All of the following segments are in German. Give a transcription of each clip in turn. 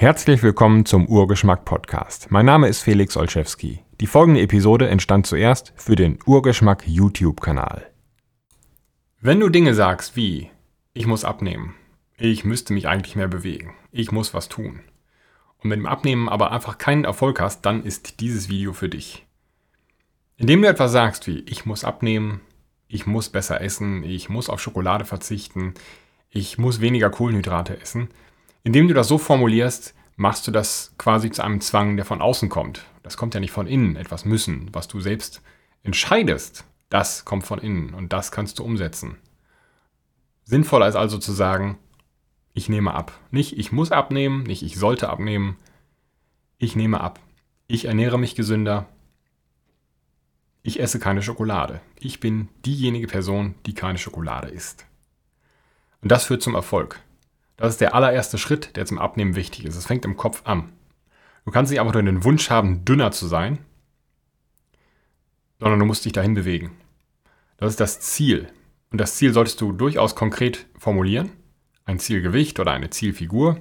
Herzlich willkommen zum Urgeschmack Podcast. Mein Name ist Felix Olszewski. Die folgende Episode entstand zuerst für den Urgeschmack YouTube-Kanal. Wenn du Dinge sagst wie ich muss abnehmen, ich müsste mich eigentlich mehr bewegen, ich muss was tun und mit dem Abnehmen aber einfach keinen Erfolg hast, dann ist dieses Video für dich. Indem du etwas sagst wie ich muss abnehmen, ich muss besser essen, ich muss auf Schokolade verzichten, ich muss weniger Kohlenhydrate essen, indem du das so formulierst, machst du das quasi zu einem Zwang, der von außen kommt. Das kommt ja nicht von innen, etwas müssen, was du selbst entscheidest. Das kommt von innen und das kannst du umsetzen. Sinnvoller ist also zu sagen, ich nehme ab. Nicht ich muss abnehmen, nicht ich sollte abnehmen. Ich nehme ab. Ich ernähre mich gesünder, ich esse keine Schokolade. Ich bin diejenige Person, die keine Schokolade isst. Und das führt zum Erfolg. Das ist der allererste Schritt, der zum Abnehmen wichtig ist. Es fängt im Kopf an. Du kannst nicht einfach nur den Wunsch haben, dünner zu sein, sondern du musst dich dahin bewegen. Das ist das Ziel. Und das Ziel solltest du durchaus konkret formulieren. Ein Zielgewicht oder eine Zielfigur,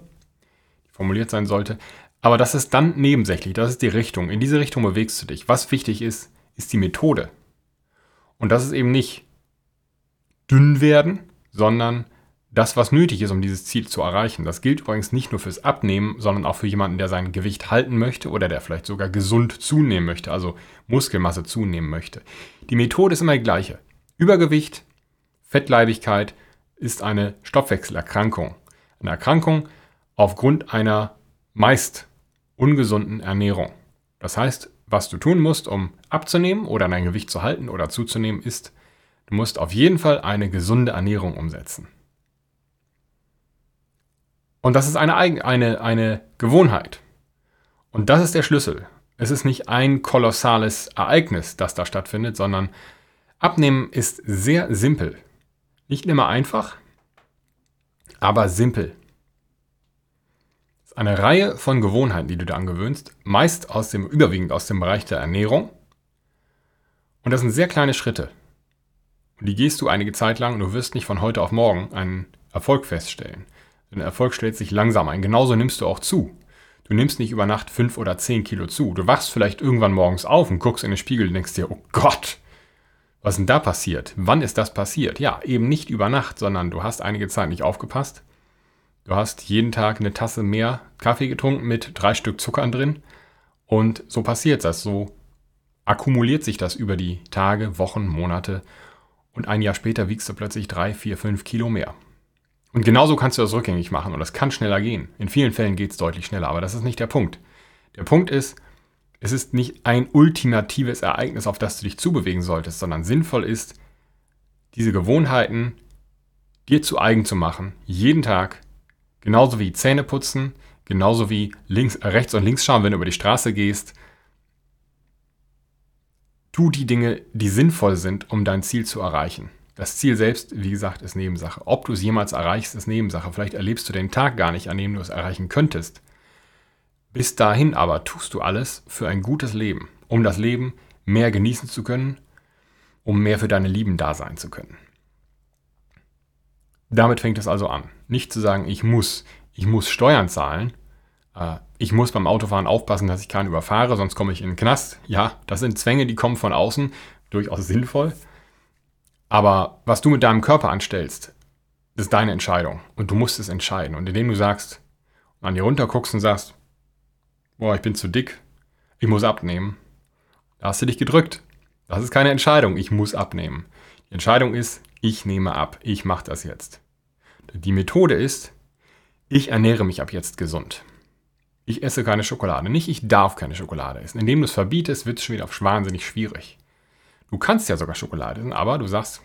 die formuliert sein sollte. Aber das ist dann nebensächlich. Das ist die Richtung. In diese Richtung bewegst du dich. Was wichtig ist, ist die Methode. Und das ist eben nicht dünn werden, sondern das, was nötig ist, um dieses Ziel zu erreichen. Das gilt übrigens nicht nur fürs Abnehmen, sondern auch für jemanden, der sein Gewicht halten möchte oder der vielleicht sogar gesund zunehmen möchte, also Muskelmasse zunehmen möchte. Die Methode ist immer die gleiche. Übergewicht, Fettleibigkeit ist eine Stoffwechselerkrankung. Eine Erkrankung aufgrund einer meist ungesunden Ernährung. Das heißt, was du tun musst, um abzunehmen oder dein Gewicht zu halten oder zuzunehmen, ist, du musst auf jeden Fall eine gesunde Ernährung umsetzen. Und das ist eine, eine, eine Gewohnheit. Und das ist der Schlüssel. Es ist nicht ein kolossales Ereignis, das da stattfindet, sondern Abnehmen ist sehr simpel. Nicht immer einfach, aber simpel eine Reihe von Gewohnheiten, die du dir angewöhnst, meist aus dem, überwiegend aus dem Bereich der Ernährung. Und das sind sehr kleine Schritte. Und die gehst du einige Zeit lang und du wirst nicht von heute auf morgen einen Erfolg feststellen. Denn Erfolg stellt sich langsam ein. Genauso nimmst du auch zu. Du nimmst nicht über Nacht fünf oder zehn Kilo zu. Du wachst vielleicht irgendwann morgens auf und guckst in den Spiegel und denkst dir, oh Gott, was ist denn da passiert? Wann ist das passiert? Ja, eben nicht über Nacht, sondern du hast einige Zeit nicht aufgepasst Du hast jeden Tag eine Tasse mehr Kaffee getrunken mit drei Stück Zuckern drin. Und so passiert das. So akkumuliert sich das über die Tage, Wochen, Monate. Und ein Jahr später wiegst du plötzlich drei, vier, fünf Kilo mehr. Und genauso kannst du das rückgängig machen. Und das kann schneller gehen. In vielen Fällen geht es deutlich schneller. Aber das ist nicht der Punkt. Der Punkt ist, es ist nicht ein ultimatives Ereignis, auf das du dich zubewegen solltest, sondern sinnvoll ist, diese Gewohnheiten dir zu eigen zu machen, jeden Tag Genauso wie Zähne putzen, genauso wie links, äh, rechts und links schauen, wenn du über die Straße gehst. Tu die Dinge, die sinnvoll sind, um dein Ziel zu erreichen. Das Ziel selbst, wie gesagt, ist Nebensache. Ob du es jemals erreichst, ist Nebensache. Vielleicht erlebst du den Tag gar nicht, an dem du es erreichen könntest. Bis dahin aber tust du alles für ein gutes Leben, um das Leben mehr genießen zu können, um mehr für deine Lieben da sein zu können. Damit fängt es also an. Nicht zu sagen, ich muss, ich muss Steuern zahlen, äh, ich muss beim Autofahren aufpassen, dass ich keinen überfahre, sonst komme ich in den Knast. Ja, das sind Zwänge, die kommen von außen, durchaus sinnvoll. Aber was du mit deinem Körper anstellst, ist deine Entscheidung. Und du musst es entscheiden. Und indem du sagst, an dir runterguckst und sagst, boah, ich bin zu dick, ich muss abnehmen, da hast du dich gedrückt. Das ist keine Entscheidung, ich muss abnehmen. Die Entscheidung ist, ich nehme ab, ich mache das jetzt. Die Methode ist, ich ernähre mich ab jetzt gesund. Ich esse keine Schokolade. Nicht, ich darf keine Schokolade essen. Indem du es verbietest, wird es schon wieder wahnsinnig schwierig. Du kannst ja sogar Schokolade essen, aber du sagst,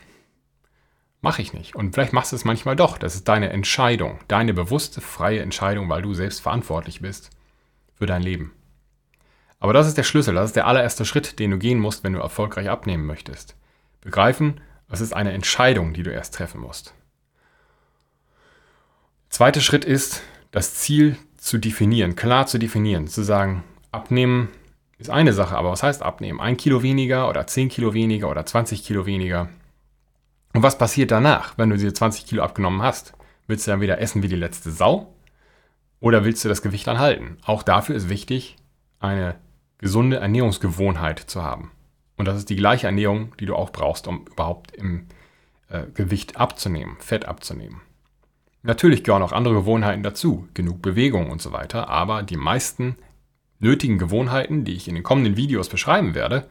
mache ich nicht. Und vielleicht machst du es manchmal doch. Das ist deine Entscheidung, deine bewusste, freie Entscheidung, weil du selbst verantwortlich bist für dein Leben. Aber das ist der Schlüssel, das ist der allererste Schritt, den du gehen musst, wenn du erfolgreich abnehmen möchtest. Begreifen, das ist eine Entscheidung, die du erst treffen musst. Zweiter Schritt ist, das Ziel zu definieren, klar zu definieren, zu sagen, abnehmen ist eine Sache, aber was heißt abnehmen? Ein Kilo weniger oder 10 Kilo weniger oder 20 Kilo weniger? Und was passiert danach, wenn du diese 20 Kilo abgenommen hast? Willst du dann wieder essen wie die letzte Sau? Oder willst du das Gewicht dann halten? Auch dafür ist wichtig, eine gesunde Ernährungsgewohnheit zu haben. Und das ist die gleiche Ernährung, die du auch brauchst, um überhaupt im äh, Gewicht abzunehmen, Fett abzunehmen. Natürlich gehören auch andere Gewohnheiten dazu, genug Bewegung und so weiter, aber die meisten nötigen Gewohnheiten, die ich in den kommenden Videos beschreiben werde,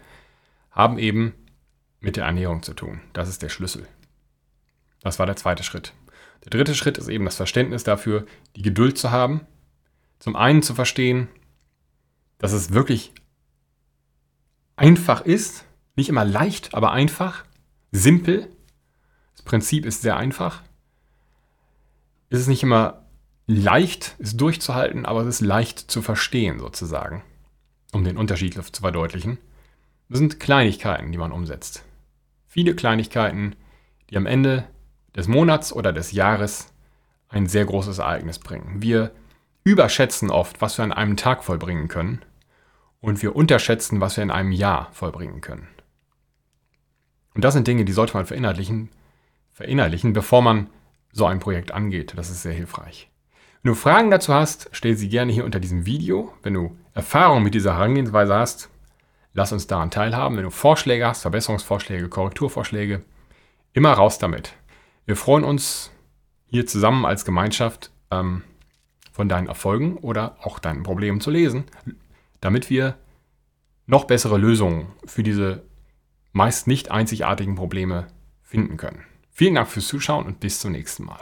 haben eben mit der Ernährung zu tun. Das ist der Schlüssel. Das war der zweite Schritt. Der dritte Schritt ist eben das Verständnis dafür, die Geduld zu haben. Zum einen zu verstehen, dass es wirklich einfach ist, nicht immer leicht, aber einfach, simpel. Das Prinzip ist sehr einfach. Es ist nicht immer leicht, es durchzuhalten, aber es ist leicht zu verstehen sozusagen, um den Unterschied zu verdeutlichen. Das sind Kleinigkeiten, die man umsetzt. Viele Kleinigkeiten, die am Ende des Monats oder des Jahres ein sehr großes Ereignis bringen. Wir überschätzen oft, was wir an einem Tag vollbringen können und wir unterschätzen, was wir in einem Jahr vollbringen können. Und das sind Dinge, die sollte man verinnerlichen, verinnerlichen, bevor man so ein Projekt angeht. Das ist sehr hilfreich. Wenn du Fragen dazu hast, stell sie gerne hier unter diesem Video. Wenn du Erfahrung mit dieser Herangehensweise hast, lass uns daran teilhaben. Wenn du Vorschläge hast, Verbesserungsvorschläge, Korrekturvorschläge, immer raus damit. Wir freuen uns hier zusammen als Gemeinschaft ähm, von deinen Erfolgen oder auch deinen Problemen zu lesen, damit wir noch bessere Lösungen für diese meist nicht einzigartigen Probleme finden können. Vielen Dank fürs Zuschauen und bis zum nächsten Mal.